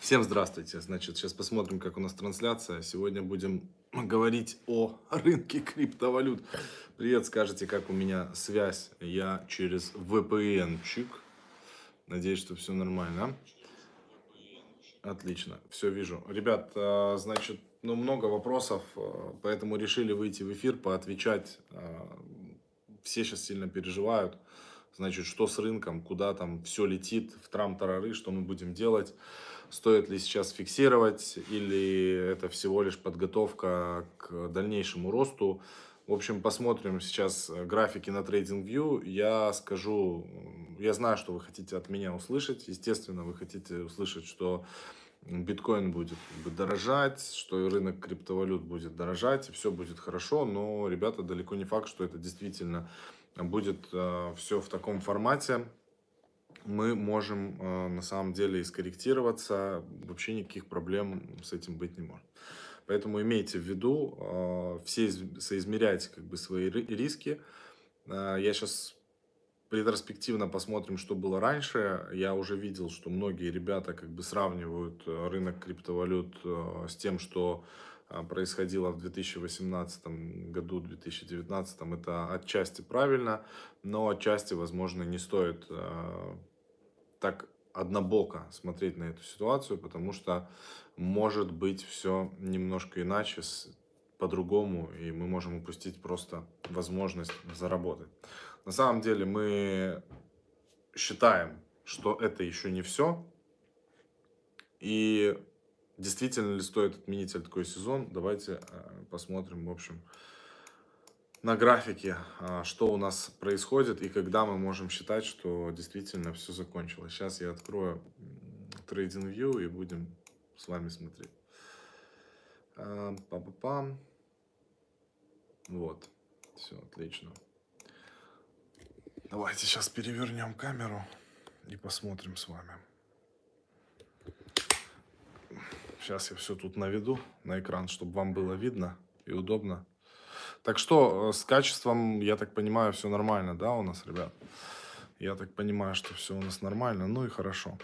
Всем здравствуйте. Значит, сейчас посмотрим, как у нас трансляция. Сегодня будем говорить о рынке криптовалют. Привет, скажите, как у меня связь. Я через VPN-чик. Надеюсь, что все нормально. Отлично, все вижу. Ребят, а, значит, ну, много вопросов, а, поэтому решили выйти в эфир, поотвечать. А, все сейчас сильно переживают. Значит, что с рынком, куда там все летит, в трам-тарары, что мы будем делать стоит ли сейчас фиксировать или это всего лишь подготовка к дальнейшему росту. В общем, посмотрим сейчас графики на TradingView. Я скажу, я знаю, что вы хотите от меня услышать. Естественно, вы хотите услышать, что биткоин будет дорожать, что рынок криптовалют будет дорожать, и все будет хорошо. Но, ребята, далеко не факт, что это действительно будет э, все в таком формате мы можем э, на самом деле и скорректироваться, вообще никаких проблем с этим быть не может. Поэтому имейте в виду, э, все соизмеряйте как бы свои риски. Э, я сейчас ретроспективно посмотрим, что было раньше. Я уже видел, что многие ребята как бы сравнивают рынок криптовалют с тем, что происходило в 2018 году, 2019. Это отчасти правильно, но отчасти, возможно, не стоит так однобоко смотреть на эту ситуацию, потому что может быть все немножко иначе, по-другому, и мы можем упустить просто возможность заработать. На самом деле мы считаем, что это еще не все, и действительно ли стоит отменить такой сезон, давайте э, посмотрим, в общем, на графике, а, что у нас происходит и когда мы можем считать, что действительно все закончилось. Сейчас я открою TradingView и будем с вами смотреть. А, па-па-пам. Вот, все отлично. Давайте сейчас перевернем камеру и посмотрим с вами. Сейчас я все тут наведу на экран, чтобы вам было видно и удобно. Так что э, с качеством, я так понимаю, все нормально, да, у нас, ребят? Я так понимаю, что все у нас нормально, ну и хорошо.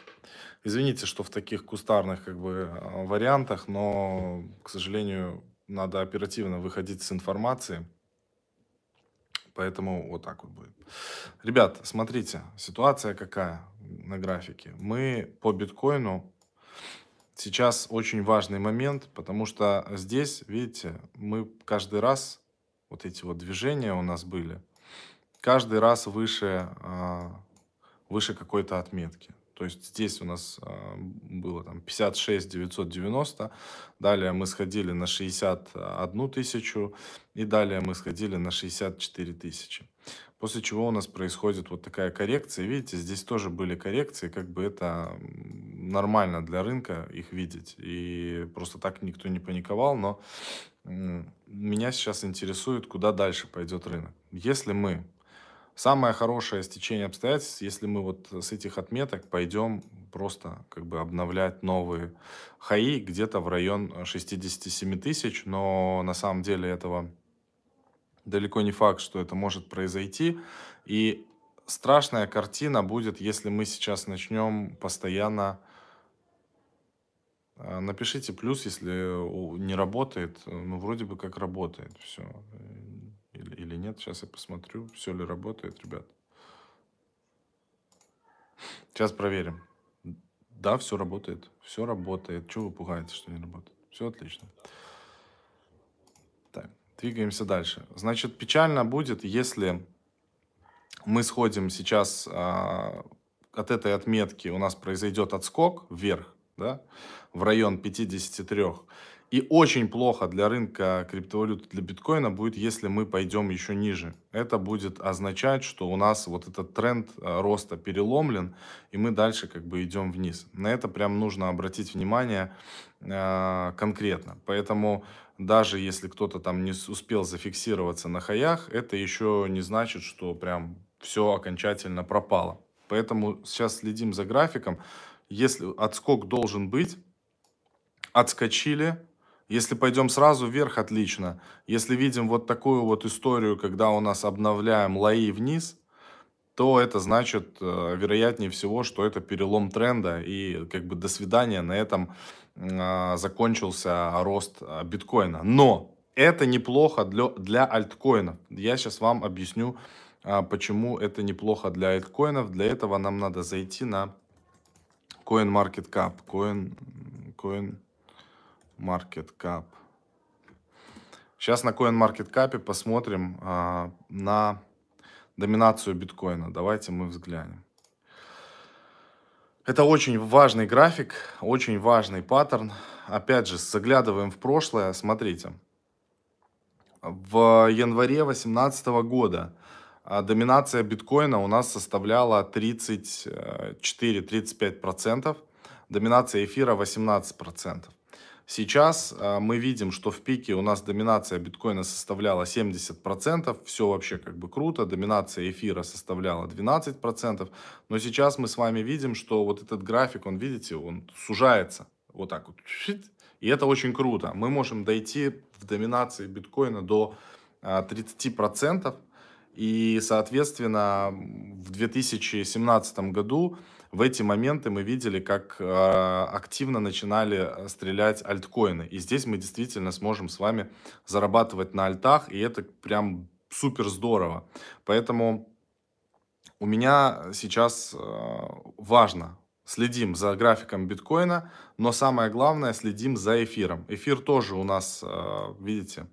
Извините, что в таких кустарных как бы э, вариантах, но, к сожалению, надо оперативно выходить с информацией. Поэтому вот так вот будет. Ребят, смотрите, ситуация какая на графике. Мы по биткоину сейчас очень важный момент, потому что здесь, видите, мы каждый раз вот эти вот движения у нас были, каждый раз выше, а, выше какой-то отметки. То есть здесь у нас а, было там 56 990, далее мы сходили на 61 тысячу, и далее мы сходили на 64 тысячи. После чего у нас происходит вот такая коррекция. Видите, здесь тоже были коррекции, как бы это нормально для рынка их видеть. И просто так никто не паниковал, но меня сейчас интересует, куда дальше пойдет рынок. Если мы, самое хорошее стечение обстоятельств, если мы вот с этих отметок пойдем просто как бы обновлять новые хаи где-то в район 67 тысяч, но на самом деле этого далеко не факт, что это может произойти. И страшная картина будет, если мы сейчас начнем постоянно а, напишите плюс, если не работает. Ну, вроде бы как работает все. Или, нет, сейчас я посмотрю, все ли работает, ребят. Сейчас проверим. Да, все работает. Все работает. Чего вы пугаете, что не работает? Все отлично. Так, двигаемся дальше. Значит, печально будет, если мы сходим сейчас а, от этой отметки, у нас произойдет отскок вверх, да, в район 53. И очень плохо для рынка криптовалют, для биткоина будет, если мы пойдем еще ниже. Это будет означать, что у нас вот этот тренд э, роста переломлен, и мы дальше как бы идем вниз. На это прям нужно обратить внимание э, конкретно. Поэтому даже если кто-то там не успел зафиксироваться на хаях, это еще не значит, что прям все окончательно пропало. Поэтому сейчас следим за графиком. Если отскок должен быть, отскочили. Если пойдем сразу вверх, отлично. Если видим вот такую вот историю, когда у нас обновляем лои вниз, то это значит, э, вероятнее всего, что это перелом тренда и как бы до свидания, на этом а, закончился рост а, биткоина. Но это неплохо для, для альткоинов. Я сейчас вам объясню, а, почему это неплохо для альткоинов. Для этого нам надо зайти на CoinMarketCap. Coin, CoinMarketCap. Сейчас на CoinMarketCap посмотрим а, на доминацию биткоина. Давайте мы взглянем. Это очень важный график, очень важный паттерн. Опять же, заглядываем в прошлое. Смотрите. В январе 2018 года а, доминация биткоина у нас составляла 34-35%, доминация эфира 18%. Сейчас э, мы видим, что в пике у нас доминация биткоина составляла 70%, все вообще как бы круто, доминация эфира составляла 12%, но сейчас мы с вами видим, что вот этот график, он, видите, он сужается, вот так вот, и это очень круто. Мы можем дойти в доминации биткоина до 30%, э, и, соответственно, в 2017 году в эти моменты мы видели, как э, активно начинали стрелять альткоины. И здесь мы действительно сможем с вами зарабатывать на альтах, и это прям супер здорово. Поэтому у меня сейчас э, важно следим за графиком биткоина, но самое главное следим за эфиром. Эфир тоже у нас, э, видите,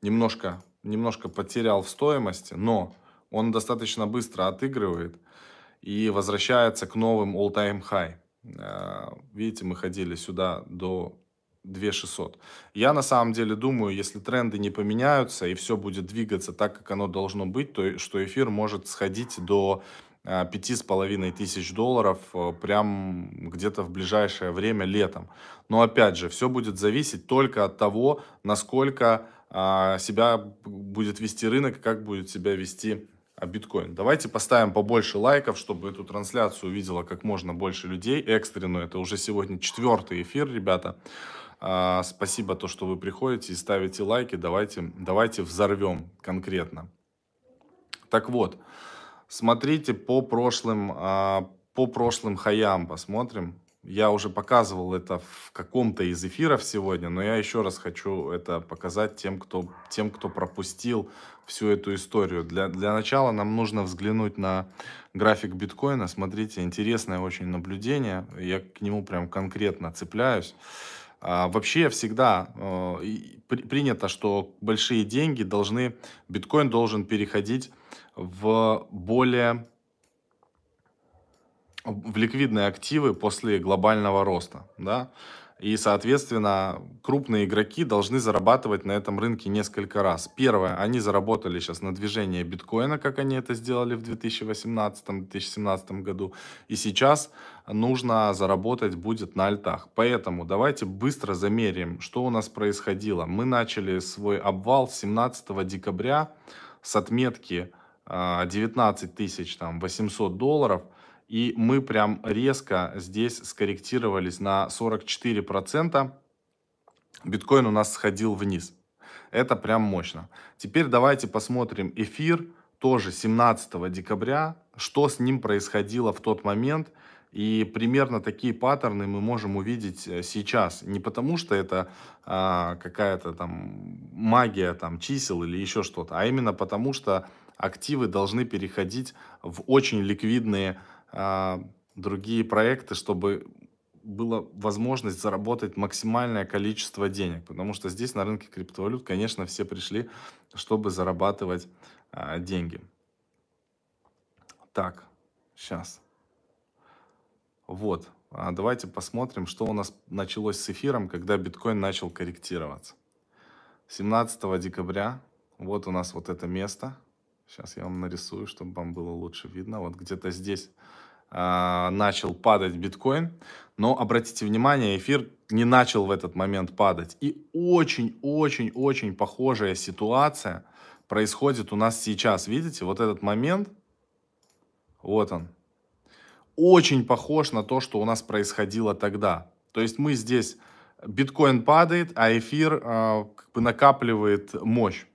немножко немножко потерял в стоимости, но он достаточно быстро отыгрывает и возвращается к новым all-time high. Э, видите, мы ходили сюда до 2600. Я на самом деле думаю, если тренды не поменяются и все будет двигаться так, как оно должно быть, то что эфир может сходить до э, пяти с половиной тысяч долларов э, прям где-то в ближайшее время летом. Но опять же, все будет зависеть только от того, насколько себя будет вести рынок, как будет себя вести а, биткоин. Давайте поставим побольше лайков, чтобы эту трансляцию увидело как можно больше людей. Экстренную, это уже сегодня четвертый эфир, ребята. А, спасибо, то, что вы приходите и ставите лайки. Давайте, давайте взорвем конкретно. Так вот, смотрите по прошлым, по прошлым хаям посмотрим. Я уже показывал это в каком-то из эфиров сегодня, но я еще раз хочу это показать тем, кто, тем, кто пропустил всю эту историю. Для, для начала нам нужно взглянуть на график биткоина. Смотрите, интересное очень наблюдение. Я к нему прям конкретно цепляюсь. А, вообще всегда э, при, принято, что большие деньги должны, биткоин должен переходить в более в ликвидные активы после глобального роста, да, и, соответственно, крупные игроки должны зарабатывать на этом рынке несколько раз. Первое, они заработали сейчас на движение биткоина, как они это сделали в 2018-2017 году. И сейчас нужно заработать будет на альтах. Поэтому давайте быстро замерим, что у нас происходило. Мы начали свой обвал 17 декабря с отметки 19 а, тысяч 800 долларов – и мы прям резко здесь скорректировались на 44%. Биткоин у нас сходил вниз. Это прям мощно. Теперь давайте посмотрим эфир, тоже 17 декабря, что с ним происходило в тот момент. И примерно такие паттерны мы можем увидеть э, сейчас. Не потому, что это а, какая-то там магия там, чисел или еще что-то, а именно потому, что активы должны переходить в очень ликвидные другие проекты, чтобы была возможность заработать максимальное количество денег. Потому что здесь на рынке криптовалют, конечно, все пришли, чтобы зарабатывать а, деньги. Так, сейчас. Вот. А давайте посмотрим, что у нас началось с эфиром, когда биткоин начал корректироваться. 17 декабря, вот у нас вот это место. Сейчас я вам нарисую, чтобы вам было лучше видно. Вот где-то здесь э, начал падать биткоин. Но обратите внимание, эфир не начал в этот момент падать. И очень-очень-очень похожая ситуация происходит у нас сейчас. Видите, вот этот момент, вот он, очень похож на то, что у нас происходило тогда. То есть мы здесь, биткоин падает, а эфир э, как бы накапливает мощь.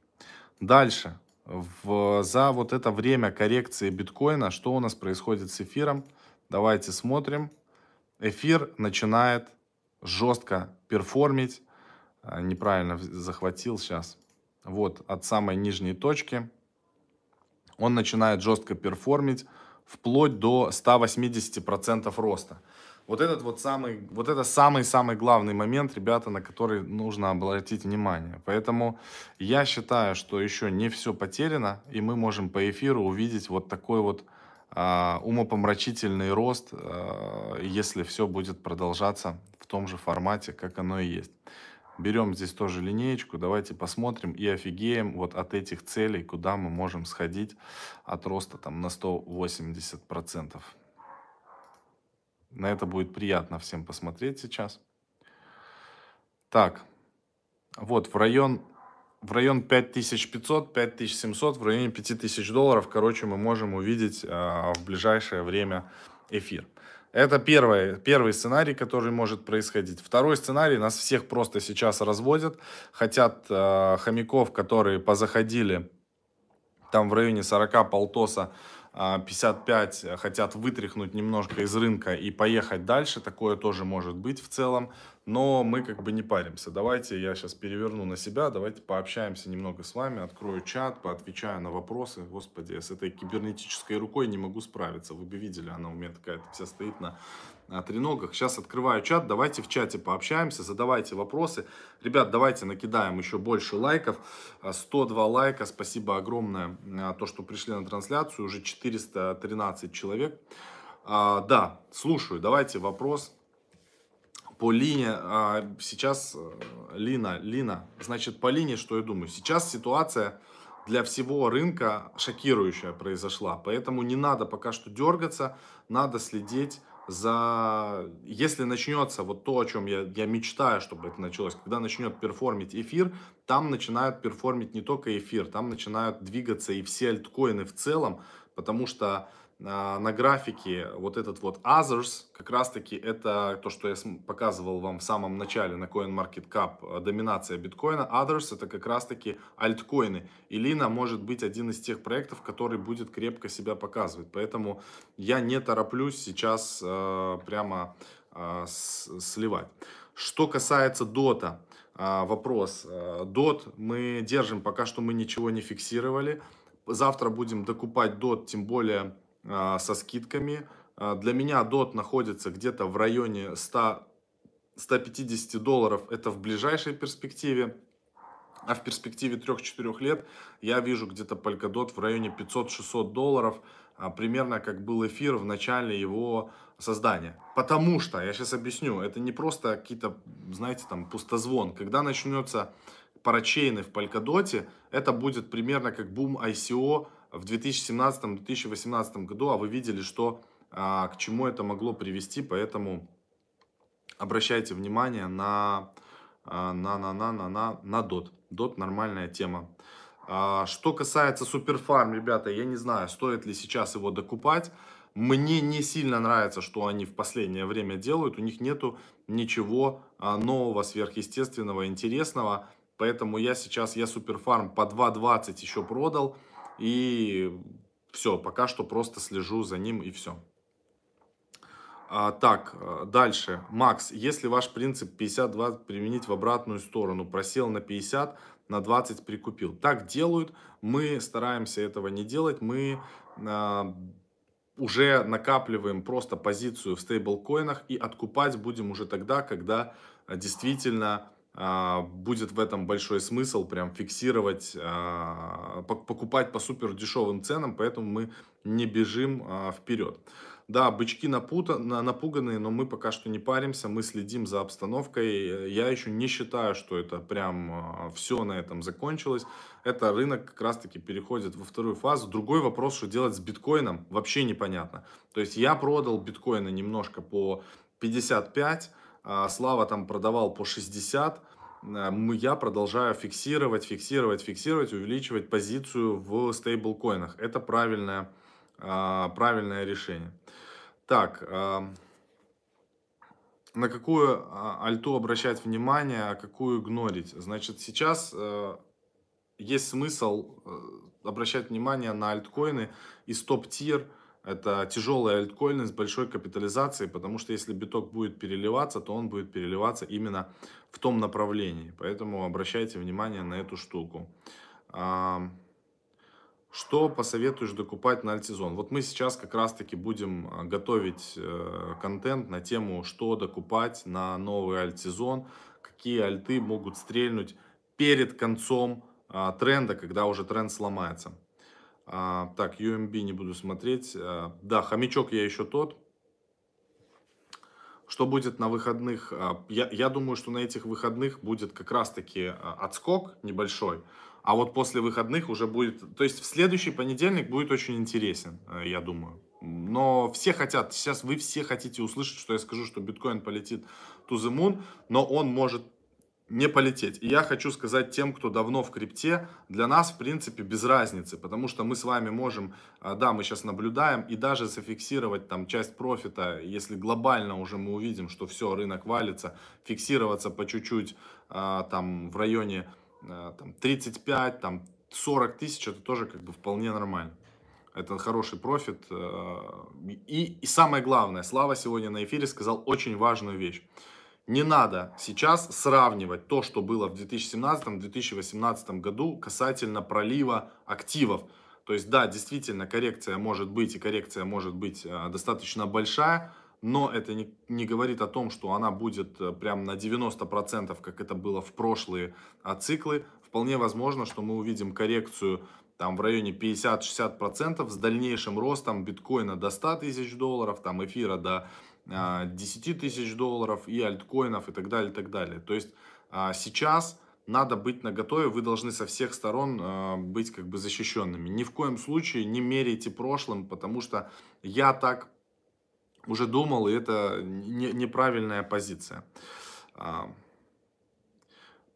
Дальше. В, за вот это время коррекции биткоина, что у нас происходит с эфиром? Давайте смотрим. Эфир начинает жестко перформить. А, неправильно захватил сейчас. Вот от самой нижней точки. Он начинает жестко перформить вплоть до 180% роста. Вот этот вот самый, вот это самый-самый главный момент, ребята, на который нужно обратить внимание. Поэтому я считаю, что еще не все потеряно, и мы можем по эфиру увидеть вот такой вот а, умопомрачительный рост, а, если все будет продолжаться в том же формате, как оно и есть. Берем здесь тоже линеечку, давайте посмотрим и офигеем вот от этих целей, куда мы можем сходить от роста там на 180%. На это будет приятно всем посмотреть сейчас. Так, вот в район, в район 5500, 5700, в районе 5000 долларов, короче, мы можем увидеть а, в ближайшее время эфир. Это первый, первый сценарий, который может происходить. Второй сценарий, нас всех просто сейчас разводят. Хотят э, хомяков, которые позаходили там в районе 40 полтоса 55 а, хотят вытряхнуть немножко из рынка и поехать дальше. Такое тоже может быть в целом. Но мы как бы не паримся. Давайте я сейчас переверну на себя. Давайте пообщаемся немного с вами. Открою чат, поотвечаю на вопросы. Господи, я с этой кибернетической рукой не могу справиться. Вы бы видели, она у меня такая вся стоит на на треногах. Сейчас открываю чат, давайте в чате пообщаемся, задавайте вопросы. Ребят, давайте накидаем еще больше лайков. 102 а, лайка, спасибо огромное, а, то, что пришли на трансляцию, уже 413 человек. А, да, слушаю, давайте вопрос по линии, а, сейчас э, Лина, Лина, значит, по линии, что я думаю, сейчас ситуация для всего рынка шокирующая произошла, поэтому не надо пока что дергаться, надо следить за... Если начнется вот то, о чем я, я мечтаю, чтобы это началось, когда начнет перформить эфир, там начинают перформить не только эфир, там начинают двигаться и все альткоины в целом, потому что на графике вот этот вот Others, как раз таки это то, что я показывал вам в самом начале на CoinMarketCap, э, доминация биткоина. Others это как раз таки альткоины. И Лина может быть один из тех проектов, который будет крепко себя показывать. Поэтому я не тороплюсь сейчас э, прямо э, сливать. Что касается дота, э, вопрос. Э, мы держим, пока что мы ничего не фиксировали. Завтра будем докупать дот, тем более а, со скидками. А, для меня DOT находится где-то в районе 100, 150 долларов. Это в ближайшей перспективе. А в перспективе 3-4 лет я вижу где-то Polkadot в районе 500-600 долларов. А, примерно как был эфир в начале его создания. Потому что, я сейчас объясню, это не просто какие-то, знаете, там пустозвон. Когда начнется парачейны в Polkadot, это будет примерно как бум ICO в 2017-2018 году, а вы видели, что а, к чему это могло привести, поэтому обращайте внимание на, а, на, на, на, на, на, на DOT. DOT нормальная тема. А, что касается Суперфарм, ребята, я не знаю, стоит ли сейчас его докупать. Мне не сильно нравится, что они в последнее время делают. У них нету ничего нового, сверхъестественного, интересного. Поэтому я сейчас, я Суперфарм по 2.20 еще продал. И все, пока что просто слежу за ним и все. А, так, э, дальше. Макс, если ваш принцип 50-20 применить в обратную сторону, просел на 50, на 20 прикупил. Так делают, мы стараемся этого не делать, мы а, уже накапливаем просто позицию в стейблкоинах и откупать будем уже тогда, когда действительно а, будет в этом большой смысл прям фиксировать, а, покупать по супер дешевым ценам, поэтому мы не бежим а, вперед. Да, бычки напута, напуганные, но мы пока что не паримся, мы следим за обстановкой. Я еще не считаю, что это прям все на этом закончилось. Это рынок как раз таки переходит во вторую фазу. Другой вопрос, что делать с биткоином, вообще непонятно. То есть я продал биткоины немножко по 55, Слава там продавал по 60, я продолжаю фиксировать, фиксировать, фиксировать, увеличивать позицию в стейблкоинах. Это правильное, а, правильное решение. Так, а, на какую а, альту обращать внимание, а какую игнорить? Значит, сейчас есть смысл э, обращать внимание на альткоины из топ-тир. Это тяжелые альткоины с большой капитализацией, потому что если биток будет переливаться, то он будет переливаться именно в том направлении. Поэтому обращайте внимание на эту штуку. Что посоветуешь докупать на альтсезон? Вот мы сейчас как раз-таки будем а, готовить э, контент на тему, что докупать на новый альтсезон, какие альты могут стрельнуть перед концом а, тренда, когда уже тренд сломается. А, так, UMB не буду смотреть. Да, хомячок я еще тот. Что будет на выходных? Я, я думаю, что на этих выходных будет как раз-таки отскок небольшой. А вот после выходных уже будет... То есть в следующий понедельник будет очень интересен, э, я думаю. Но все хотят, сейчас вы все хотите услышать, что я скажу, что биткоин полетит to the moon, но он может не полететь. И я хочу сказать тем, кто давно в крипте, для нас, в принципе, без разницы, потому что мы с вами можем, э, да, мы сейчас наблюдаем, и даже зафиксировать там часть профита, если глобально уже мы увидим, что все, рынок валится, фиксироваться по чуть-чуть э, там в районе Э, там, 35, там, 40 тысяч, это тоже как бы вполне нормально. Это хороший профит. И, и самое главное, Слава сегодня на эфире сказал очень важную вещь. Не надо сейчас сравнивать то, что было в 2017-2018 году касательно пролива активов. То есть, да, действительно, коррекция может быть, и коррекция может быть э, достаточно большая, но это не, не говорит о том, что она будет э, прям на 90%, как это было в прошлые а, циклы. Вполне возможно, что мы увидим коррекцию там в районе 50-60% с дальнейшим ростом биткоина до 100 тысяч долларов, там эфира до 10 тысяч долларов и альткоинов и так далее, и так далее. То есть а, сейчас надо быть наготове, вы должны со всех сторон э, быть как бы защищенными. Ни в коем случае не меряйте прошлым, потому что я так уже думал, и это не, неправильная позиция.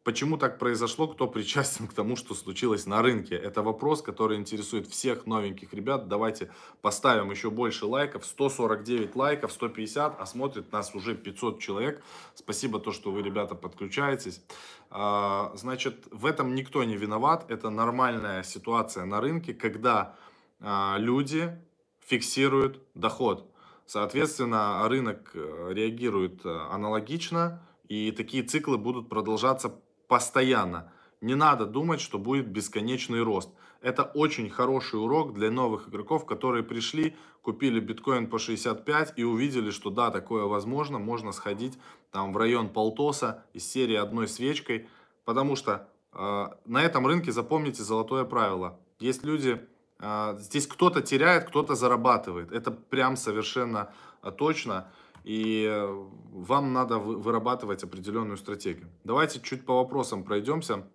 Почему так произошло, кто причастен к тому, что случилось на рынке? Это вопрос, который интересует всех новеньких ребят. Давайте поставим еще больше лайков. 149 лайков, 150, а смотрит нас уже 500 человек. Спасибо то, что вы, ребята, подключаетесь. А, значит, в этом никто не виноват. Это нормальная ситуация на рынке, когда а, люди фиксируют доход. Соответственно, рынок э, реагирует э, аналогично, и такие циклы будут продолжаться постоянно. Не надо думать, что будет бесконечный рост. Это очень хороший урок для новых игроков, которые пришли, купили биткоин по 65 и увидели, что да, такое возможно, можно сходить там в район полтоса из серии одной свечкой, потому что э, на этом рынке запомните золотое правило. Есть люди, а, здесь кто-то теряет, кто-то зарабатывает. Это прям совершенно а, точно. И э, вам надо вырабатывать определенную стратегию. Давайте чуть по вопросам пройдемся.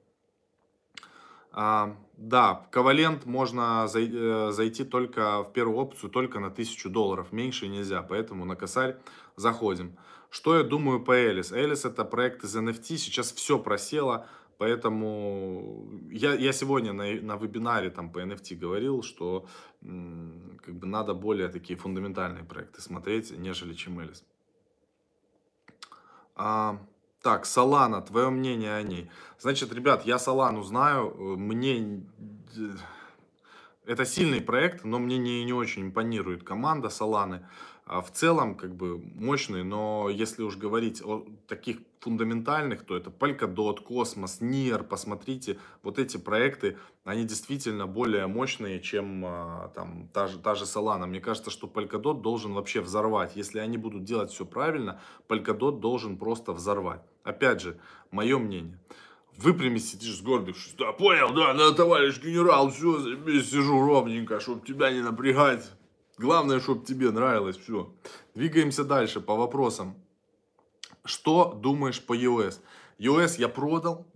А, да, ковалент можно э, зайти только в первую опцию, только на 1000 долларов. Меньше нельзя, поэтому на косарь заходим. Что я думаю по Элис? Элис это проект из NFT, сейчас все просело. Поэтому я, я сегодня на, на вебинаре там, по NFT говорил, что как бы надо более такие фундаментальные проекты смотреть, нежели чем Элис. А, так, Солана, твое мнение о ней. Значит, ребят, я Солану знаю, мне... Это сильный проект, но мне не, не очень импонирует команда Соланы. А в целом, как бы, мощный, но если уж говорить о таких фундаментальных, то это Polkadot, Космос, Nier, посмотрите, вот эти проекты, они действительно более мощные, чем а, там та же, та же Solana. Мне кажется, что Polkadot должен вообще взорвать. Если они будут делать все правильно, Polkadot должен просто взорвать. Опять же, мое мнение. Выпрямись, сидишь сгорбившись. Да, понял, да, да, товарищ генерал, все, сижу ровненько, чтобы тебя не напрягать. Главное, чтобы тебе нравилось все. Двигаемся дальше по вопросам. Что думаешь по EOS? EOS я продал,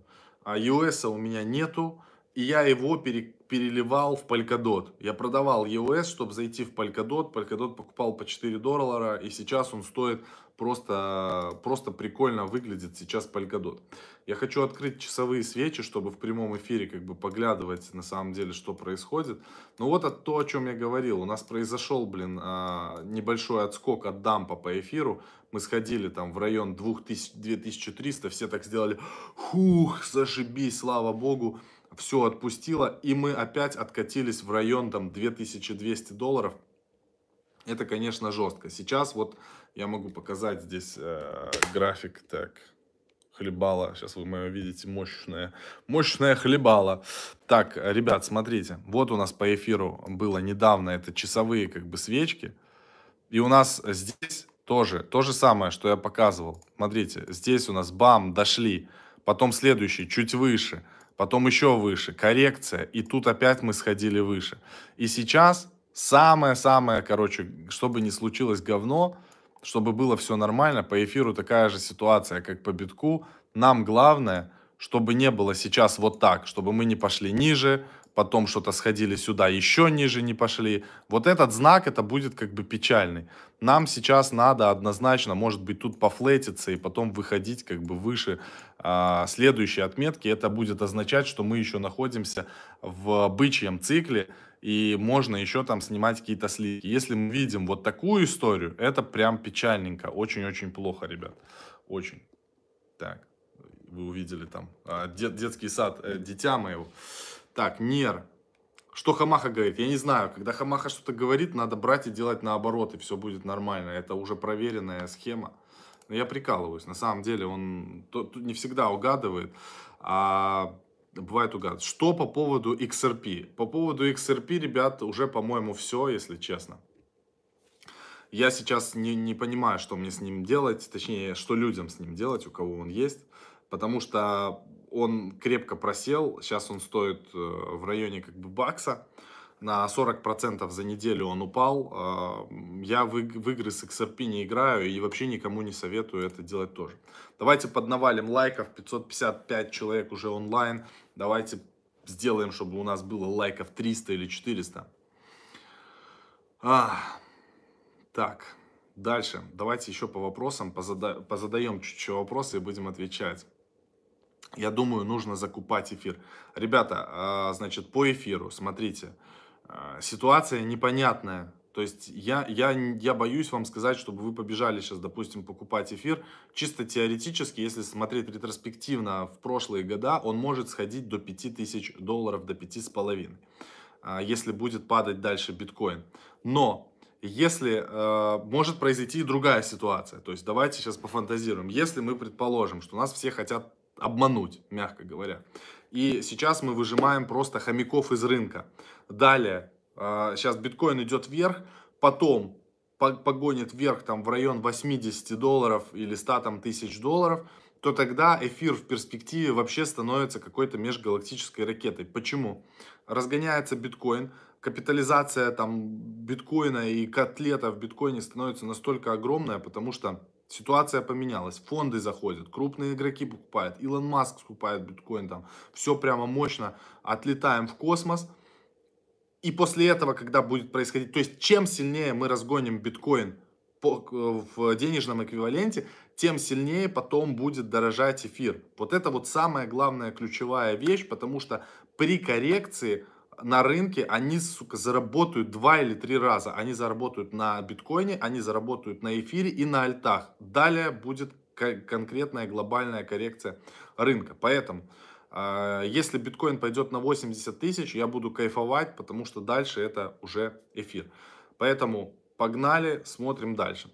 а EOS у меня нету, и я его пере, переливал в Polkadot. Я продавал EOS, чтобы зайти в Polkadot. Polkadot покупал по 4 доллара, и сейчас он стоит просто, просто прикольно выглядит сейчас Polkadot. Я хочу открыть часовые свечи, чтобы в прямом эфире как бы поглядывать на самом деле, что происходит. Но вот от то, о чем я говорил. У нас произошел, блин, а, небольшой отскок от дампа по эфиру. Мы сходили там в район 2000, 2300, все так сделали, хух, зашибись, слава богу. все отпустило, и мы опять откатились в район там 2200 долларов. Это, конечно, жестко. Сейчас вот я могу показать здесь э, график, так, хлебала. Сейчас вы мое видите, мощная, мощная хлебала. Так, ребят, смотрите, вот у нас по эфиру было недавно, это часовые как бы свечки. И у нас здесь тоже то же самое, что я показывал. Смотрите, здесь у нас бам, дошли. Потом следующий, чуть выше. Потом еще выше, коррекция. И тут опять мы сходили выше. И сейчас самое-самое, короче, чтобы не случилось говно, чтобы было все нормально, по эфиру такая же ситуация, как по битку. Нам главное, чтобы не было сейчас вот так, чтобы мы не пошли ниже, потом что-то сходили сюда, еще ниже не пошли. Вот этот знак, это будет как бы печальный. Нам сейчас надо однозначно, может быть, тут пофлетиться и потом выходить как бы выше а, следующей отметки. Это будет означать, что мы еще находимся в бычьем цикле, и можно еще там снимать какие-то сливки. Если мы видим вот такую историю, это прям печальненько, очень-очень плохо, ребят, очень. Так, вы увидели там а, дет, детский сад, э, дитя моего. Так, Нер. Что Хамаха говорит? Я не знаю. Когда Хамаха что-то говорит, надо брать и делать наоборот, и все будет нормально. Это уже проверенная схема. Но я прикалываюсь. На самом деле он не всегда угадывает, а бывает угадывает. Что по поводу XRP? По поводу XRP, ребят, уже, по-моему, все, если честно. Я сейчас не, не понимаю, что мне с ним делать, точнее, что людям с ним делать, у кого он есть. Потому что он крепко просел, сейчас он стоит э, в районе как бы бакса, на 40% за неделю он упал. Э, я в игры с XRP не играю и вообще никому не советую это делать тоже. Давайте поднавалим лайков, 555 человек уже онлайн. Давайте сделаем, чтобы у нас было лайков 300 или 400. А, так, дальше. Давайте еще по вопросам позада позадаем чуть-чуть вопросы и будем отвечать я думаю, нужно закупать эфир. Ребята, а, значит, по эфиру, смотрите, а, ситуация непонятная. То есть я, я, я боюсь вам сказать, чтобы вы побежали сейчас, допустим, покупать эфир. Чисто теоретически, если смотреть ретроспективно в прошлые года, он может сходить до 5000 долларов, до 5,5, а, если будет падать дальше биткоин. Но если э, может произойти и другая ситуация, то есть давайте сейчас пофантазируем. Если мы предположим, что нас все хотят обмануть, мягко говоря. И сейчас мы выжимаем просто хомяков из рынка. Далее, сейчас а, биткоин идет вверх, потом погонит вверх там в район 80 долларов или 100 там, тысяч долларов, то тогда эфир в перспективе вообще становится какой-то межгалактической ракетой. Почему? Разгоняется биткоин, капитализация там биткоина и котлета в биткоине становится настолько огромная, потому что Ситуация поменялась, фонды заходят, крупные игроки покупают, Илон Маск скупает биткоин, там все прямо мощно, отлетаем в космос. И после этого, когда будет происходить, то есть чем сильнее мы разгоним биткоин по, в денежном эквиваленте, тем сильнее потом будет дорожать эфир. Вот это вот самая главная ключевая вещь, потому что при коррекции на рынке они, сука, заработают два или три раза. Они заработают на биткоине, они заработают на эфире и на альтах. Далее будет конкретная глобальная коррекция рынка. Поэтому, если биткоин пойдет на 80 тысяч, я буду кайфовать, потому что дальше это уже эфир. Поэтому погнали, смотрим дальше.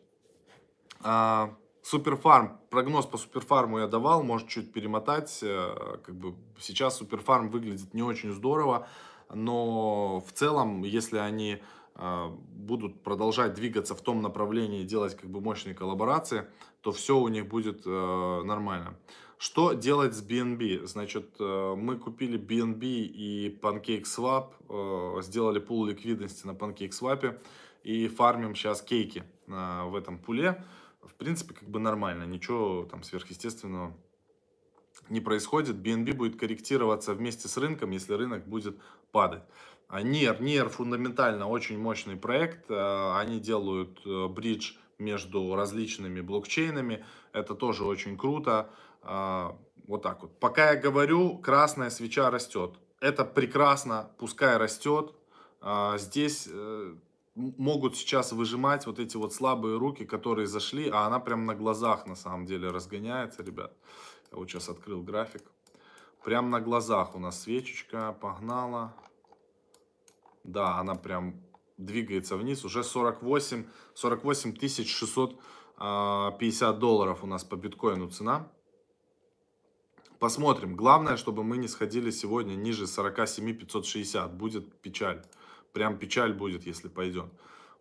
А, Суперфарм, прогноз по Суперфарму я давал, может чуть перемотать. Э, как бы сейчас Суперфарм выглядит не очень здорово но в целом, если они а, будут продолжать двигаться в том направлении, делать как бы мощные коллаборации, то все у них будет э, нормально. Что делать с BNB? Значит, э, мы купили BNB и PancakeSwap, э, сделали пул ликвидности на PancakeSwap и фармим сейчас кейки в этом пуле. В принципе, как бы нормально, ничего там сверхъестественного не происходит, BNB будет корректироваться вместе с рынком, если рынок будет падать. А NIR, NIR фундаментально очень мощный проект, э, они делают э, бридж между различными блокчейнами, это тоже очень круто. Э, вот так вот. Пока я говорю, красная свеча растет. Это прекрасно, пускай растет. Здесь могут сейчас выжимать вот эти вот слабые руки, которые зашли, а она прям на глазах на самом деле разгоняется, ребят. Я вот сейчас открыл график. Прям на глазах у нас свечечка погнала. Да, она прям двигается вниз. Уже 48, 48 650 а, долларов у нас по биткоину цена. Посмотрим. Главное, чтобы мы не сходили сегодня ниже 47 560. Будет печаль. Прям печаль будет, если пойдет.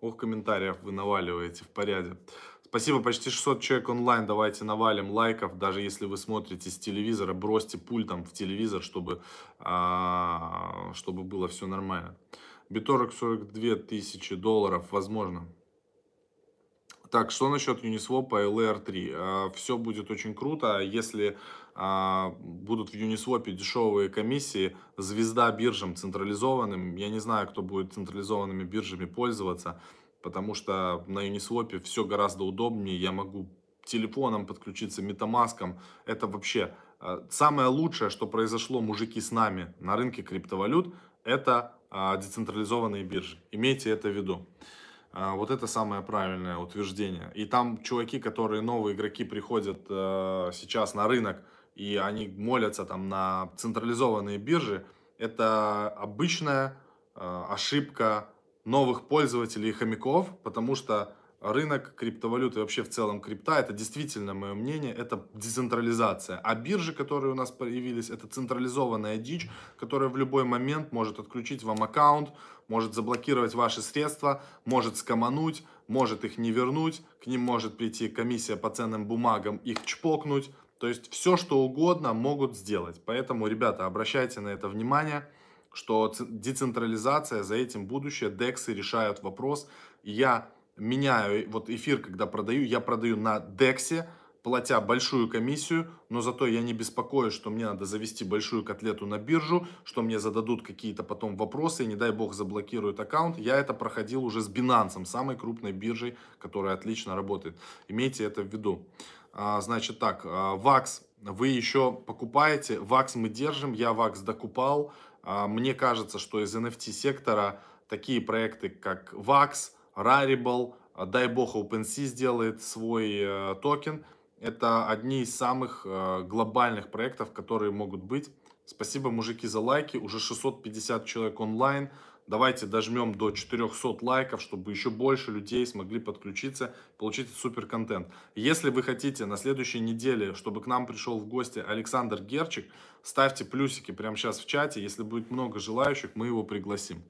Ох, комментариев вы наваливаете в порядке. Спасибо, почти 600 человек онлайн. Давайте навалим лайков. Даже если вы смотрите с телевизора, бросьте пультом в телевизор, чтобы, а, чтобы было все нормально. Биторок 42 тысячи долларов, возможно. Так, что насчет Uniswap и LR3? А, все будет очень круто, если а, будут в Uniswap дешевые комиссии, звезда биржам централизованным. Я не знаю, кто будет централизованными биржами пользоваться, потому что на Uniswap все гораздо удобнее. Я могу телефоном подключиться, метамаском. Это вообще а, самое лучшее, что произошло, мужики, с нами на рынке криптовалют, это децентрализованные биржи. Имейте это в виду. А, вот это самое правильное утверждение. И там чуваки, которые новые игроки приходят э, сейчас на рынок, и они молятся там на централизованные биржи, это обычная э, ошибка новых пользователей и хомяков, потому что рынок криптовалюты, вообще в целом крипта, это действительно мое мнение, это децентрализация. А биржи, которые у нас появились, это централизованная дичь, которая в любой момент может отключить вам аккаунт, может заблокировать ваши средства, может скомануть, может их не вернуть, к ним может прийти комиссия по ценным бумагам, их чпокнуть. То есть все, что угодно могут сделать. Поэтому, ребята, обращайте на это внимание, что децентрализация, за этим будущее, дексы решают вопрос. я меняю, вот эфир, когда продаю, я продаю на Дексе, платя большую комиссию, но зато я не беспокоюсь, что мне надо завести большую котлету на биржу, что мне зададут какие-то потом вопросы, и не дай бог заблокируют аккаунт. Я это проходил уже с Binance, самой крупной биржей, которая отлично работает. Имейте это в виду. А, значит так, VAX а, вы еще покупаете, VAX мы держим, я VAX докупал. А, мне кажется, что из NFT сектора такие проекты, как VAX, Rarible, а, дай бог OpenSea сделает свой э, токен. Это одни из самых э, глобальных проектов, которые могут быть. Спасибо, мужики, за лайки. Уже 650 человек онлайн. Давайте дожмем до 400 лайков, чтобы еще больше людей смогли подключиться, получить супер контент. Если вы хотите на следующей неделе, чтобы к нам пришел в гости Александр Герчик, ставьте плюсики прямо сейчас в чате. Если будет много желающих, мы его пригласим.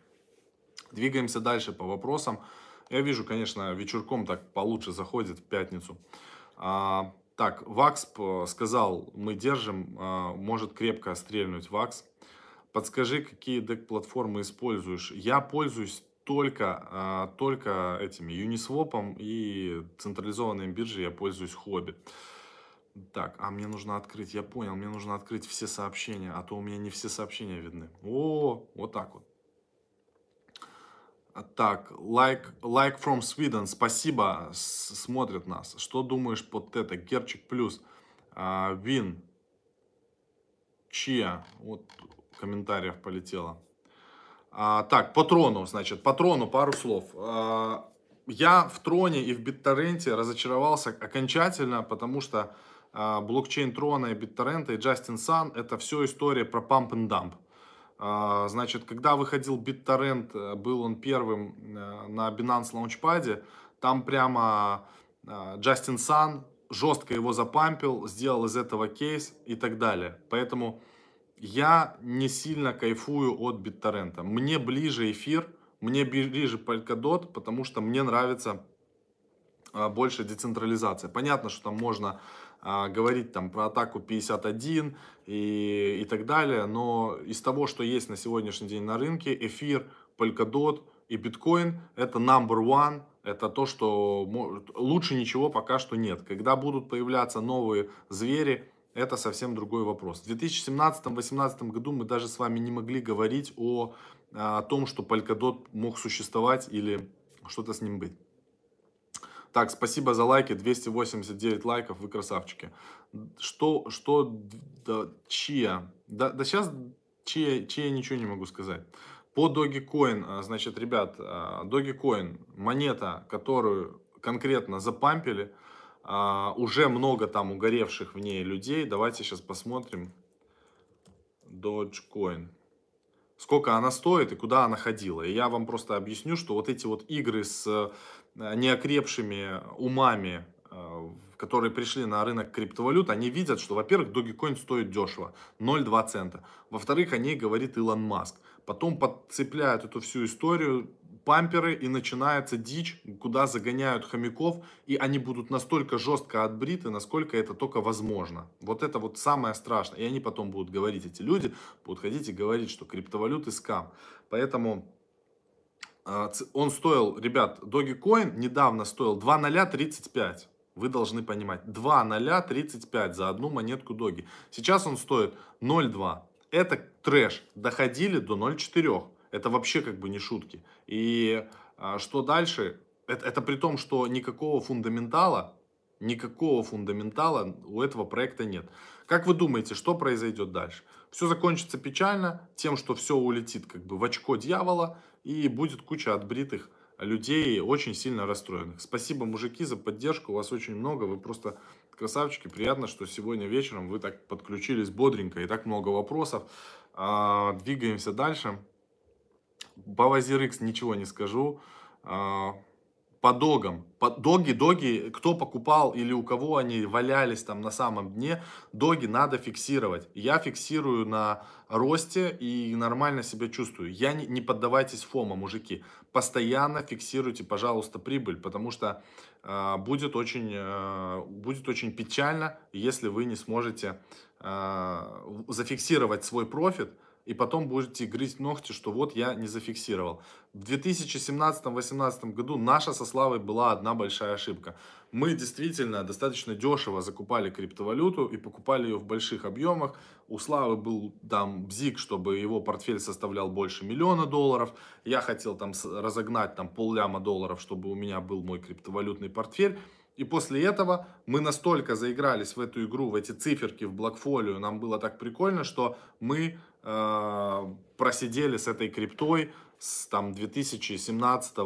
Двигаемся дальше по вопросам. Я вижу, конечно, вечерком так получше заходит в пятницу. А, так, Вакс сказал, мы держим, а, может крепко стрельнуть Вакс. Подскажи, какие дек-платформы используешь. Я пользуюсь только, а, только этими Uniswap и централизованной биржей я пользуюсь Хобби. Так, а мне нужно открыть, я понял, мне нужно открыть все сообщения, а то у меня не все сообщения видны. О, вот так вот. Так, like, like from Sweden, спасибо, смотрят нас. Что думаешь под это? Герчик плюс, Вин, Чья, вот комментариев полетело. А, так, по трону, значит, по трону пару слов. А, я в троне и в битторренте разочаровался окончательно, потому что а, блокчейн трона и битторрента и Justin Sun это все история про pump and dump. А, значит, когда выходил BitTorrent, э, был он первым э, на Binance Launchpad, там прямо Джастин э, Сан жестко его запампил, сделал из этого кейс и так далее. Поэтому я не сильно кайфую от BitTorrent. Мне ближе эфир, мне ближе Polkadot, потому что мне нравится больше децентрализация. Понятно, что там можно а, говорить там про атаку 51 и, и так далее, но из того, что есть на сегодняшний день на рынке, эфир, Polkadot и биткоин это number one, это то, что лучше ничего пока что нет. Когда будут появляться новые звери, это совсем другой вопрос. В 2017-2018 году мы даже с вами не могли говорить о, о том, что Polkadot мог существовать или что-то с ним быть. Так, спасибо за лайки, 289 лайков, вы красавчики. Что, что, да, чья? Да, да сейчас чья, чья ничего не могу сказать. По Dogecoin, а, значит, ребят, а, Dogecoin, монета, которую конкретно запампили, а, уже много там угоревших в ней людей. Давайте сейчас посмотрим. Dogecoin. Сколько она стоит и куда она ходила. И я вам просто объясню, что вот эти вот игры с неокрепшими умами, э, которые пришли на рынок криптовалют, они видят, что, во-первых, Dogecoin стоит дешево, 0,2 цента. Во-вторых, о ней говорит Илон Маск. Потом подцепляют эту всю историю, памперы и начинается дичь, куда загоняют хомяков, и они будут настолько жестко отбриты, насколько это только возможно. Вот это вот самое страшное. И они потом будут говорить, эти люди будут ходить и говорить, что криптовалюты скам. Поэтому он стоил, ребят, Dogecoin недавно стоил 2,035. Вы должны понимать, 2,035 за одну монетку Доги. Сейчас он стоит 0,2. Это трэш. Доходили до 0,4. Это вообще как бы не шутки. И а, что дальше? Это, это при том, что никакого фундаментала, никакого фундаментала у этого проекта нет. Как вы думаете, что произойдет дальше? Все закончится печально тем, что все улетит как бы в очко дьявола и будет куча отбритых людей очень сильно расстроенных. Спасибо, мужики, за поддержку. У вас очень много. Вы просто красавчики. Приятно, что сегодня вечером вы так подключились бодренько и так много вопросов. А, двигаемся дальше. По Вазирикс ничего не скажу. А, по догам. По, доги, доги, кто покупал или у кого они валялись там на самом дне, доги надо фиксировать. Я фиксирую на росте и нормально себя чувствую. Я не, не поддавайтесь фома, мужики. Постоянно фиксируйте, пожалуйста, прибыль, потому что э, будет, очень, э, будет очень печально, если вы не сможете э, зафиксировать свой профит, и потом будете грызть ногти, что вот я не зафиксировал. В 2017-2018 году наша со Славой была одна большая ошибка. Мы действительно достаточно дешево закупали криптовалюту и покупали ее в больших объемах. У Славы был там бзик, чтобы его портфель составлял больше миллиона долларов. Я хотел там разогнать там полляма долларов, чтобы у меня был мой криптовалютный портфель. И после этого мы настолько заигрались в эту игру, в эти циферки, в блокфолио, нам было так прикольно, что мы э, просидели с этой криптой с там 2017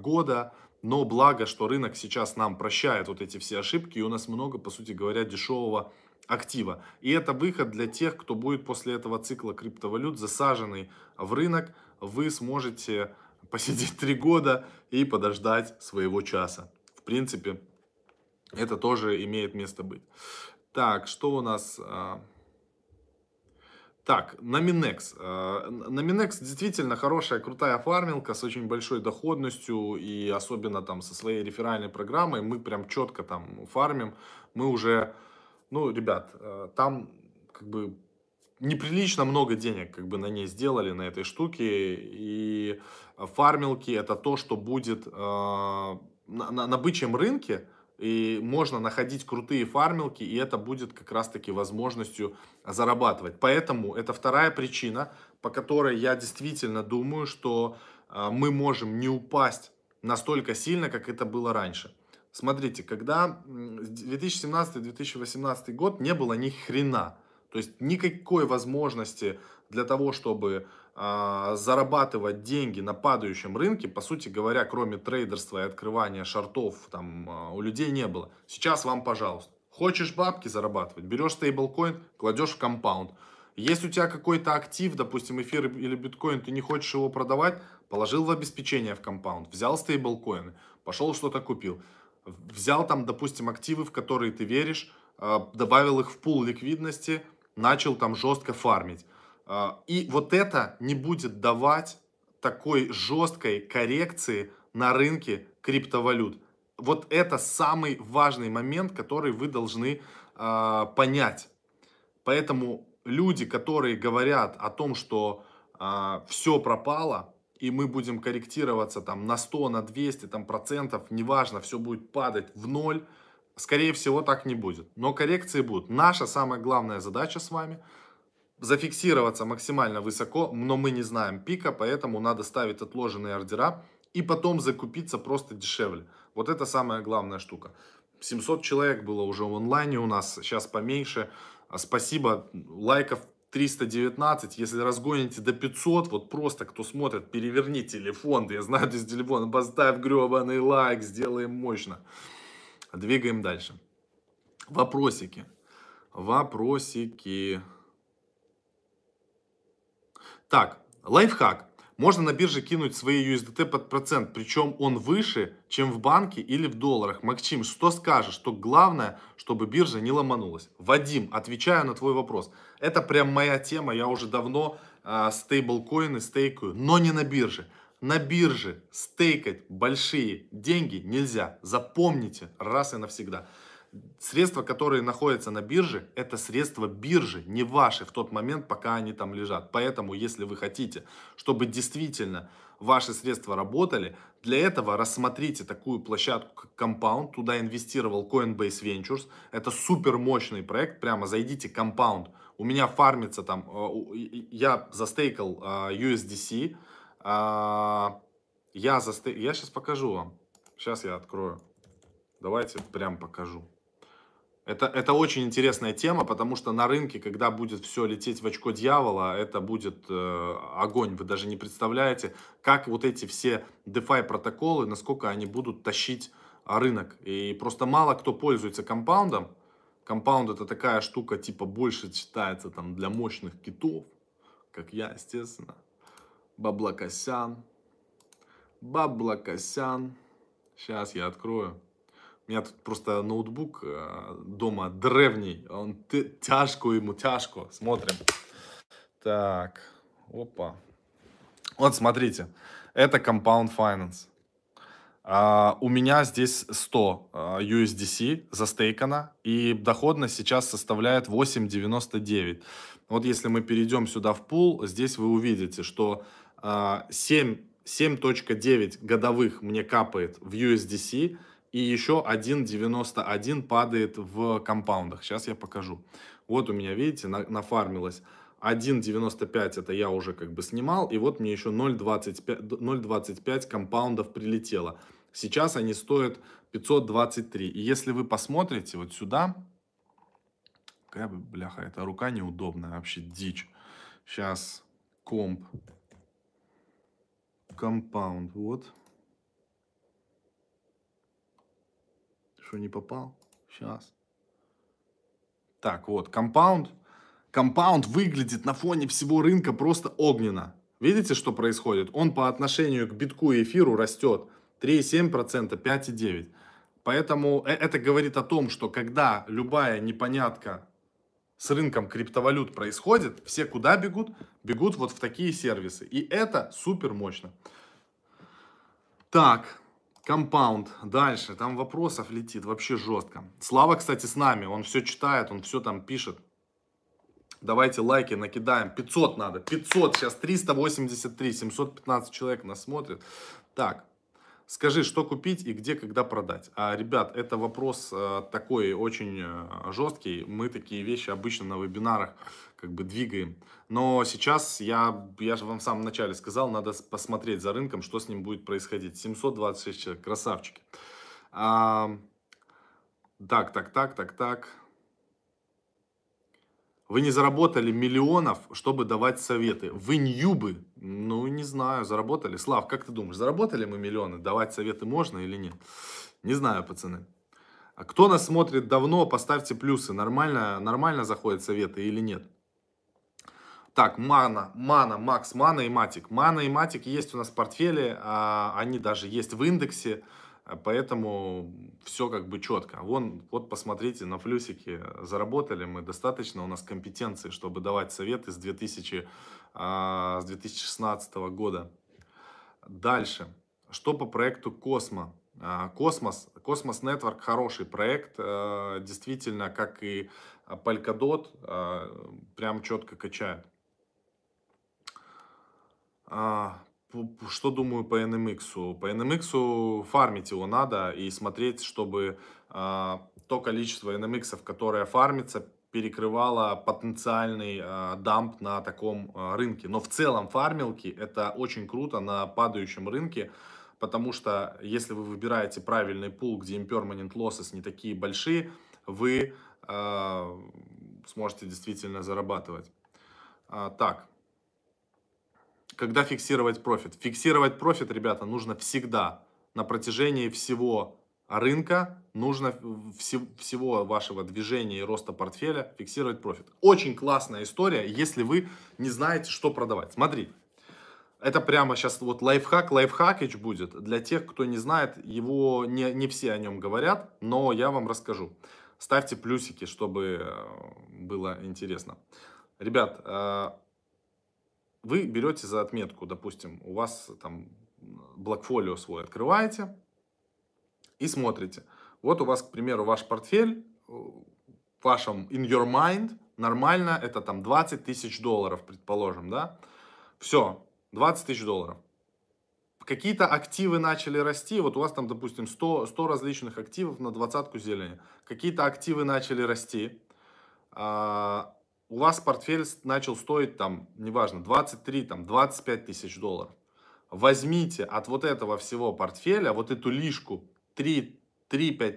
года, но благо, что рынок сейчас нам прощает вот эти все ошибки, и у нас много, по сути говоря, дешевого актива. И это выход для тех, кто будет после этого цикла криптовалют засаженный в рынок. Вы сможете посидеть три года и подождать своего часа. В принципе, это тоже имеет место быть. Так, что у нас? Так. А, на Минекс действительно хорошая, крутая фармилка с очень большой доходностью и особенно там со своей реферальной программой. Мы прям четко там фармим. Мы уже, ну, ребят, а, там как бы неприлично много денег как бы на ней сделали, на этой штуке. И фармилки это то, что будет на, на, на бычьем рынке, и можно находить крутые фармилки, и это будет как раз-таки возможностью зарабатывать. Поэтому это вторая причина, по которой я действительно думаю, что а, мы можем не упасть настолько сильно, как это было раньше. Смотрите, когда 2017-2018 год не было ни хрена, то есть никакой возможности для того, чтобы а, зарабатывать деньги на падающем рынке, по сути говоря, кроме трейдерства и открывания шартов, там а, у людей не было. Сейчас вам, пожалуйста. Хочешь бабки зарабатывать, берешь стейблкоин, кладешь в компаунд. Есть у тебя какой-то актив, допустим, эфир или биткоин, ты не хочешь его продавать, положил в обеспечение в компаунд, взял стейблкоины, пошел что-то купил. Взял там, допустим, активы, в которые ты веришь, а, добавил их в пул ликвидности, начал там жестко фармить. А, и вот это не будет давать такой жесткой коррекции на рынке криптовалют. Вот это самый важный момент, который вы должны э, понять. Поэтому люди, которые говорят о том, что э, а, все пропало, и мы будем корректироваться там на 100, на 200 там, процентов, неважно, все будет падать в ноль, скорее всего так не будет. Но коррекции будут. Наша самая главная задача с вами – зафиксироваться максимально высоко, но мы не знаем пика, поэтому надо ставить отложенные ордера и потом закупиться просто дешевле. Вот это самая главная штука. 700 человек было уже в онлайне у нас, сейчас поменьше. А спасибо, лайков 319, если разгоните до 500, вот просто кто смотрит, переверни телефон, я знаю, ты с телефона, поставь гребаный лайк, сделаем мощно. Двигаем дальше. Вопросики. Вопросики. Так, лайфхак. Можно на бирже кинуть свои USDT под процент, причем он выше, чем в банке или в долларах. Максим, что скажешь? Что главное, чтобы биржа не ломанулась? Вадим, отвечаю на твой вопрос. Это прям моя тема, я уже давно э, стейблкоины стейкаю, но не на бирже. На бирже стейкать большие деньги нельзя. Запомните раз и навсегда средства, которые находятся на бирже, это средства биржи, не ваши в тот момент, пока они там лежат. Поэтому, если вы хотите, чтобы действительно ваши средства работали, для этого рассмотрите такую площадку, как Compound. Туда инвестировал Coinbase Ventures. Это супер мощный проект. Прямо зайдите Compound. У меня фармится там, э, я застейкал э, USDC. Э, я, застей... я сейчас покажу вам. Сейчас я открою. Давайте прям покажу. Это, это очень интересная тема, потому что на рынке, когда будет все лететь в очко дьявола, это будет э, огонь. Вы даже не представляете, как вот эти все DeFi протоколы, насколько они будут тащить рынок. И просто мало кто пользуется компаундом. Compound это такая штука, типа больше считается там для мощных китов, как я, естественно. Баблакосян. Баблакосян. Сейчас я открою. У меня тут просто ноутбук э, дома древний, он тяжко ему, тяжко. Смотрим. Так, опа. Вот смотрите, это Compound Finance. Uh, у меня здесь 100 uh, USDC застейкано, и доходность сейчас составляет 8,99. Вот если мы перейдем сюда в пул, здесь вы увидите, что 7, 7.9 годовых мне капает в USDC, и еще 1,91 падает в компаундах. Сейчас я покажу. Вот у меня, видите, на, нафармилось 1,95 это я уже как бы снимал, и вот мне еще 0,25 компаундов прилетело. Сейчас они стоят 523. И если вы посмотрите вот сюда, какая бляха, эта рука неудобная, вообще дичь. Сейчас комп, Compound, вот. Что, не попал? Сейчас. Так, вот, Compound. Compound выглядит на фоне всего рынка просто огненно. Видите, что происходит? Он по отношению к битку и эфиру растет. 3,7%, 5,9%. Поэтому э, это говорит о том, что когда любая непонятка с рынком криптовалют происходит, все куда бегут? Бегут вот в такие сервисы. И это супер мощно. Так, Compound. Дальше. Там вопросов летит вообще жестко. Слава, кстати, с нами. Он все читает, он все там пишет. Давайте лайки накидаем. 500 надо. 500. Сейчас 383. 715 человек нас смотрит. Так. Скажи, что купить и где, когда продать. А, ребят, это вопрос э, такой очень э, жесткий. Мы такие вещи обычно на вебинарах как бы двигаем. Но сейчас я, я же вам в самом начале сказал, надо посмотреть за рынком, что с ним будет происходить. 726 человек, красавчики. А, так, так, так, так, так. Вы не заработали миллионов, чтобы давать советы. Вы ньюбы. Ну, не знаю, заработали. Слав, как ты думаешь, заработали мы миллионы? Давать советы можно или нет? Не знаю, пацаны. А кто нас смотрит давно, поставьте плюсы. Нормально, нормально заходят советы или нет? Так, Мана, Мана, Макс, Мана и Матик. Мана и Матик есть у нас в портфеле, а, они даже есть в индексе, поэтому все как бы четко. Вон, вот посмотрите, на плюсики заработали мы достаточно, у нас компетенции, чтобы давать советы с, 2000, а, с 2016 года. Дальше, что по проекту Космо? Космос, Cosmos Network хороший проект, действительно, как и Polkadot, прям четко качает. Что думаю по NMX? По NMX фармить его надо и смотреть, чтобы а, то количество NMX, которое фармится, перекрывало потенциальный а, дамп на таком а, рынке. Но в целом фармилки это очень круто на падающем рынке, потому что если вы выбираете правильный пул, где impermanent losses не такие большие, вы а, сможете действительно зарабатывать. А, так, когда фиксировать профит? Фиксировать профит, ребята, нужно всегда на протяжении всего рынка нужно всего вашего движения и роста портфеля фиксировать профит. Очень классная история, если вы не знаете, что продавать. Смотри, это прямо сейчас вот лайфхак, лайфхакич будет. Для тех, кто не знает, его не, не все о нем говорят, но я вам расскажу. Ставьте плюсики, чтобы э, было интересно. Ребят, э, вы берете за отметку, допустим, у вас там блокфолио свой открываете и смотрите. Вот у вас, к примеру, ваш портфель, э, в вашем in your mind, нормально, это там 20 тысяч долларов, предположим, да? Все, 20 тысяч долларов. Какие-то активы начали расти, вот у вас там, допустим, 100, 100 различных активов на двадцатку зелени. Какие-то активы начали расти, а, у вас портфель начал стоить там, неважно, 23, там, 25 тысяч долларов. Возьмите от вот этого всего портфеля, вот эту лишку 3-5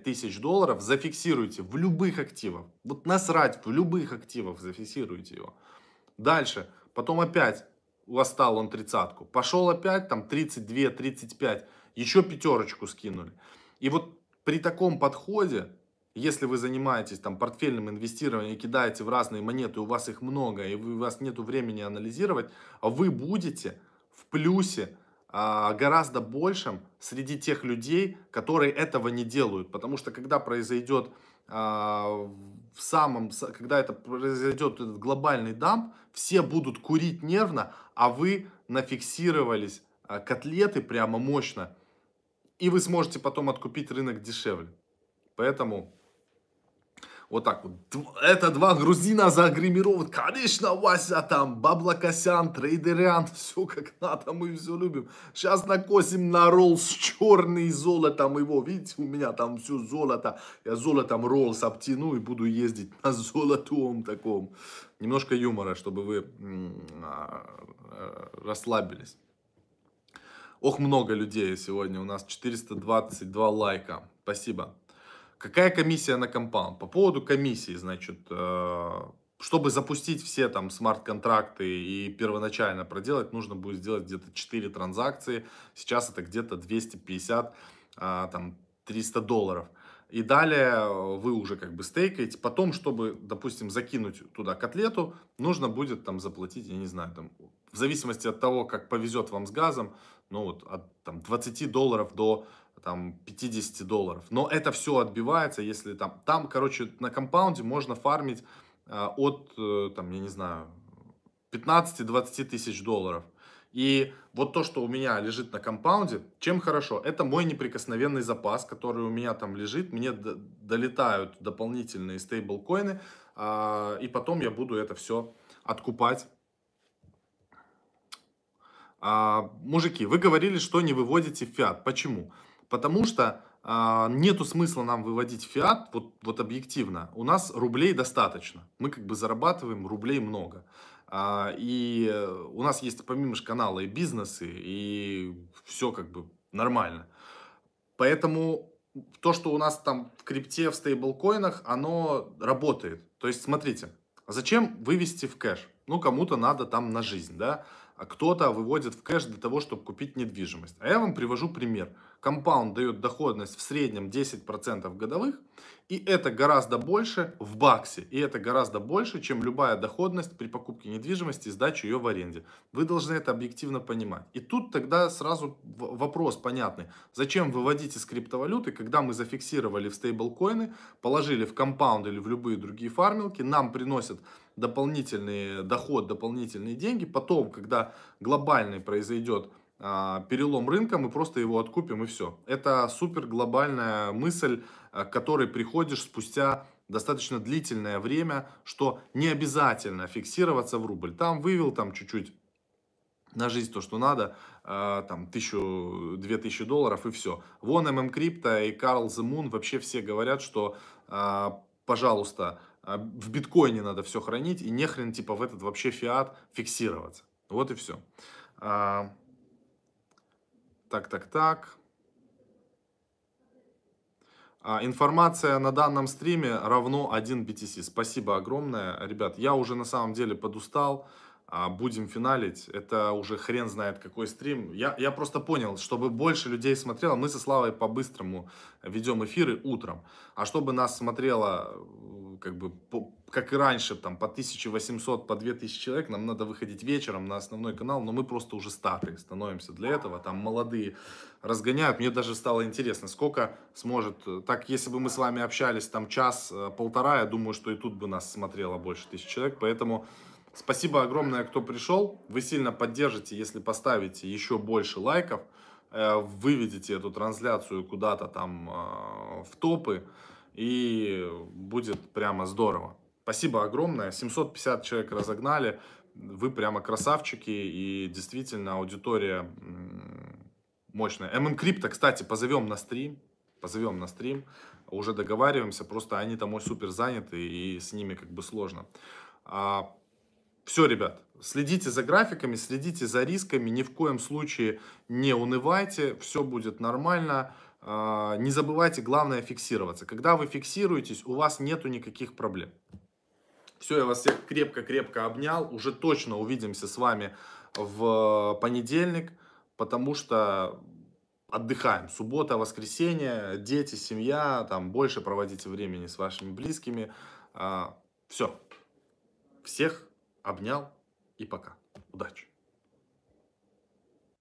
тысяч долларов, зафиксируйте в любых активах. Вот насрать, в любых активах зафиксируйте его. Дальше, потом опять у вас стал он тридцатку. Пошел опять, там 32, 35, еще пятерочку скинули. И вот при таком подходе, если вы занимаетесь там портфельным инвестированием и кидаете в разные монеты, у вас их много, и у вас нет времени анализировать, вы будете в плюсе а, гораздо большим среди тех людей, которые этого не делают. Потому что когда произойдет а, в самом, когда это произойдет этот глобальный дамп, все будут курить нервно, а вы нафиксировались а, котлеты прямо мощно, и вы сможете потом откупить рынок дешевле. Поэтому вот так вот. Это два грузина загримированы. Конечно, Вася там, Баблакосян, Трейдериан. Все как надо, мы все любим. Сейчас накосим на Роллс черный золотом его. Видите, у меня там все золото. Я золотом Роллс обтяну и буду ездить на золотом таком. Немножко юмора, чтобы вы а, расслабились. Ох, много людей сегодня. У нас 422 лайка. Спасибо. Какая комиссия на компаунд? По поводу комиссии, значит, э, чтобы запустить все там смарт-контракты и первоначально проделать, нужно будет сделать где-то 4 транзакции. Сейчас это где-то 250, а, там, 300 долларов. И далее вы уже как бы стейкаете. Потом, чтобы, допустим, закинуть туда котлету, нужно будет там заплатить, я не знаю, там, в зависимости от того, как повезет вам с газом, ну вот от там, 20 долларов до там 50 долларов. Но это все отбивается, если там, там, короче, на компаунде можно фармить э, от, э, там, я не знаю, 15-20 тысяч долларов. И вот то, что у меня лежит на компаунде, чем хорошо? Это мой неприкосновенный запас, который у меня там лежит. Мне долетают дополнительные стейблкоины, э, и потом я буду это все откупать. А, мужики, вы говорили, что не выводите фиат. Почему? Потому что а, нету смысла нам выводить фиат, вот, вот объективно. У нас рублей достаточно. Мы как бы зарабатываем рублей много. А, и у нас есть помимо же канала и бизнесы, и все как бы нормально. Поэтому то, что у нас там в крипте, в стейблкоинах, оно работает. То есть, смотрите, зачем вывести в кэш? Ну, кому-то надо там на жизнь, да? А кто-то выводит в кэш для того, чтобы купить недвижимость. А я вам привожу пример. Compound дает доходность в среднем 10% годовых, и это гораздо больше в баксе, и это гораздо больше, чем любая доходность при покупке недвижимости и сдаче ее в аренде. Вы должны это объективно понимать. И тут тогда сразу вопрос понятный. Зачем выводить из криптовалюты, когда мы зафиксировали в стейблкоины, положили в компаунд или в любые другие фармилки, нам приносят дополнительный доход, дополнительные деньги. Потом, когда глобальный произойдет а, перелом рынка, мы просто его откупим и все. Это супер глобальная мысль, а, к которой приходишь спустя достаточно длительное время, что не обязательно фиксироваться в рубль. Там вывел там чуть-чуть на жизнь то, что надо, а, там, тысячу, две тысячи долларов и все. Вон ММ Крипто и Карл Зимун вообще все говорят, что, пожалуйста, в биткоине надо все хранить и нехрен типа в этот вообще фиат фиксироваться. Вот и все. Так, так, так. А, информация на данном стриме равно 1 BTC. Спасибо огромное, ребят. Я уже на самом деле подустал. А, будем финалить. Это уже хрен знает какой стрим. Я, я просто понял, чтобы больше людей смотрело, мы со Славой по-быстрому ведем эфиры утром. А чтобы нас смотрело, э, как бы, по, как и раньше, там, по 1800, по 2000 человек, нам надо выходить вечером на основной канал, но мы просто уже старые становимся для этого. Там молодые разгоняют. Мне даже стало интересно, сколько сможет... Э, так, если бы мы с вами общались там час-полтора, я думаю, что и тут бы нас смотрело больше тысяч человек. Поэтому Спасибо огромное, кто пришел. Вы сильно поддержите, если поставите еще больше лайков, э, выведете эту трансляцию куда-то там э, в топы, и будет прямо здорово. Спасибо огромное. 750 человек разогнали. Вы прямо красавчики, и действительно аудитория мощная. ММ Крипто, кстати, позовем на стрим. Позовем на стрим. Уже договариваемся, просто они там супер заняты, и с ними как бы сложно. Все, ребят, следите за графиками, следите за рисками, ни в коем случае не унывайте, все будет нормально. А, не забывайте, главное фиксироваться. Когда вы фиксируетесь, у вас нету никаких проблем. Все, я вас всех крепко-крепко обнял. Уже точно увидимся с вами в понедельник, потому что отдыхаем. Суббота, воскресенье, дети, семья, там больше проводите времени с вашими близкими. А, все. Всех Обнял и пока. Удачи!